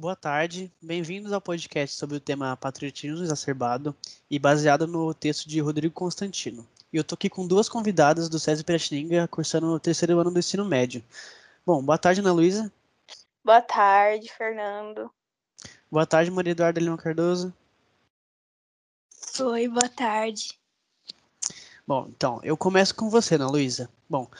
Boa tarde, bem-vindos ao podcast sobre o tema patriotismo exacerbado e baseado no texto de Rodrigo Constantino. E eu tô aqui com duas convidadas do SESI Piratininga, cursando o terceiro ano do ensino médio. Bom, boa tarde, Ana Luísa. Boa tarde, Fernando. Boa tarde, Maria Eduarda Lima Cardoso. Oi, boa tarde. Bom, então, eu começo com você, Ana Luísa. Bom,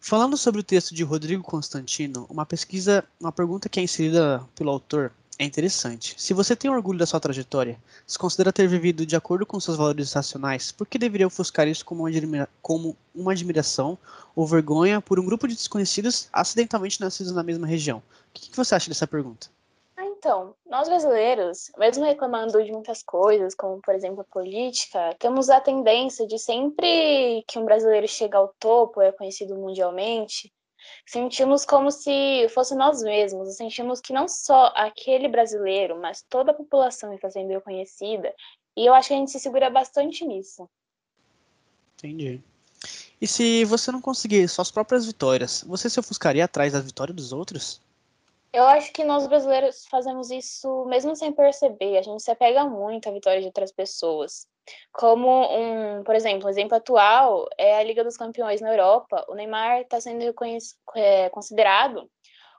falando sobre o texto de Rodrigo Constantino, uma pesquisa, uma pergunta que é inserida pelo autor é interessante. Se você tem orgulho da sua trajetória, se considera ter vivido de acordo com seus valores racionais, por que deveria ofuscar isso como uma, admira como uma admiração ou vergonha por um grupo de desconhecidos acidentalmente nascidos na mesma região? O que, que você acha dessa pergunta? Então, nós brasileiros, mesmo reclamando de muitas coisas, como por exemplo a política, temos a tendência de sempre que um brasileiro chega ao topo, é conhecido mundialmente, sentimos como se fosse nós mesmos, sentimos que não só aquele brasileiro, mas toda a população está sendo reconhecida, e eu acho que a gente se segura bastante nisso. Entendi. E se você não conseguir suas próprias vitórias, você se ofuscaria atrás da vitória dos outros? Eu acho que nós brasileiros fazemos isso mesmo sem perceber. A gente se apega muito à vitória de outras pessoas. Como um, por exemplo, um exemplo atual é a Liga dos Campeões na Europa. O Neymar está sendo é, considerado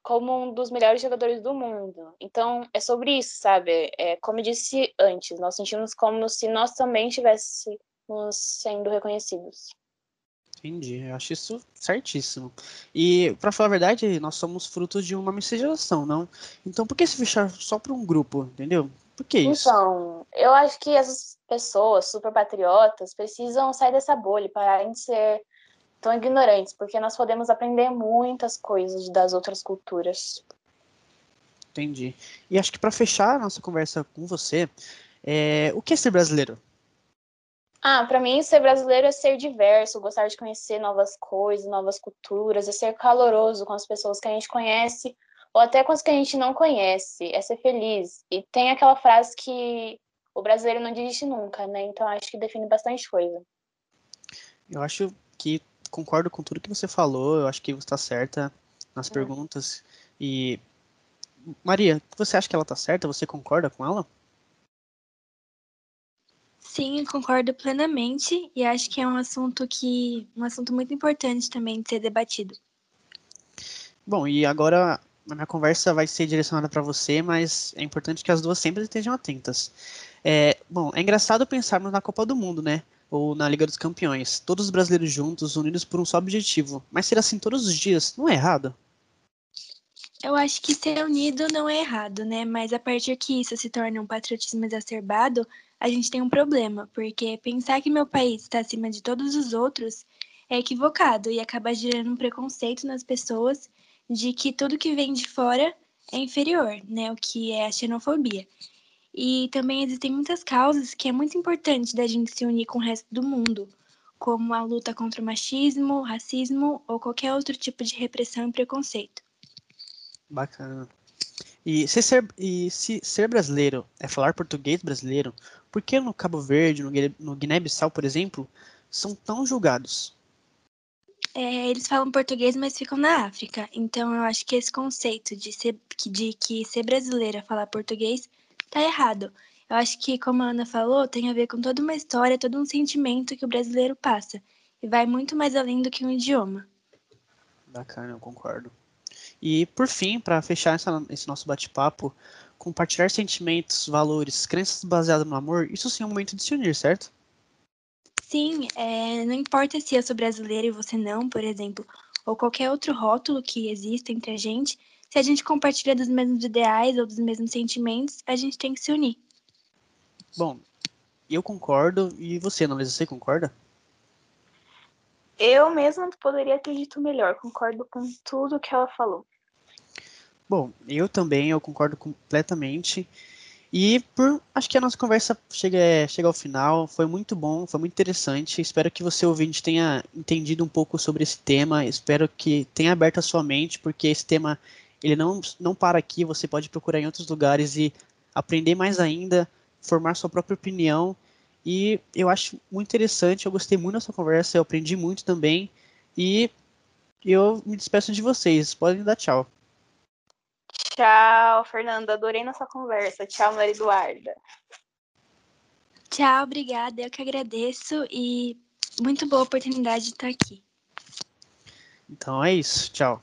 como um dos melhores jogadores do mundo. Então, é sobre isso, sabe? É, como eu disse antes, nós sentimos como se nós também estivéssemos sendo reconhecidos. Entendi, eu acho isso certíssimo. E, para falar a verdade, nós somos frutos de uma miscigenação, não? Então, por que se fechar só para um grupo, entendeu? Por que isso? Então, eu acho que essas pessoas super patriotas precisam sair dessa bolha e pararem de ser tão ignorantes, porque nós podemos aprender muitas coisas das outras culturas. Entendi. E acho que para fechar a nossa conversa com você, é... o que é ser brasileiro? Ah, para mim, ser brasileiro é ser diverso, gostar de conhecer novas coisas, novas culturas, é ser caloroso com as pessoas que a gente conhece ou até com as que a gente não conhece, é ser feliz. E tem aquela frase que o brasileiro não desiste nunca, né? Então acho que define bastante coisa. Eu acho que concordo com tudo que você falou, eu acho que você está certa nas hum. perguntas. E Maria, você acha que ela está certa? Você concorda com ela? Sim, concordo plenamente e acho que é um assunto que um assunto muito importante também de ser debatido. Bom, e agora a minha conversa vai ser direcionada para você, mas é importante que as duas sempre estejam atentas. É, bom, é engraçado pensarmos na Copa do Mundo, né? Ou na Liga dos Campeões, todos os brasileiros juntos, unidos por um só objetivo. Mas ser assim todos os dias, não é errado? Eu acho que ser unido não é errado, né? Mas a partir que isso se torna um patriotismo exacerbado, a gente tem um problema, porque pensar que meu país está acima de todos os outros é equivocado e acaba gerando um preconceito nas pessoas de que tudo que vem de fora é inferior, né? O que é a xenofobia. E também existem muitas causas que é muito importante da gente se unir com o resto do mundo, como a luta contra o machismo, racismo ou qualquer outro tipo de repressão e preconceito. Bacana. E se ser, e se ser brasileiro é falar português brasileiro, por que no Cabo Verde, no, no Guiné-Bissau, por exemplo, são tão julgados? É, eles falam português, mas ficam na África. Então eu acho que esse conceito de, ser, de que ser brasileira falar português tá errado. Eu acho que, como a Ana falou, tem a ver com toda uma história, todo um sentimento que o brasileiro passa. E vai muito mais além do que um idioma. Bacana, eu concordo. E, por fim, para fechar essa, esse nosso bate-papo, compartilhar sentimentos, valores, crenças baseadas no amor, isso sim é um momento de se unir, certo? Sim, é, não importa se eu sou brasileira e você não, por exemplo, ou qualquer outro rótulo que exista entre a gente, se a gente compartilha dos mesmos ideais ou dos mesmos sentimentos, a gente tem que se unir. Bom, eu concordo, e você, Analisa, você concorda? Eu mesma poderia ter dito melhor, concordo com tudo que ela falou. Bom, eu também, eu concordo completamente. E por acho que a nossa conversa chega, chega ao final, foi muito bom, foi muito interessante. Espero que você ouvinte tenha entendido um pouco sobre esse tema. Espero que tenha aberto a sua mente, porque esse tema ele não, não para aqui, você pode procurar em outros lugares e aprender mais ainda, formar sua própria opinião. E eu acho muito interessante, eu gostei muito dessa conversa, eu aprendi muito também. E eu me despeço de vocês. Podem dar tchau. Tchau, Fernanda. Adorei nossa conversa. Tchau, Maria Eduarda. Tchau, obrigada. Eu que agradeço e muito boa oportunidade de estar aqui. Então é isso. Tchau.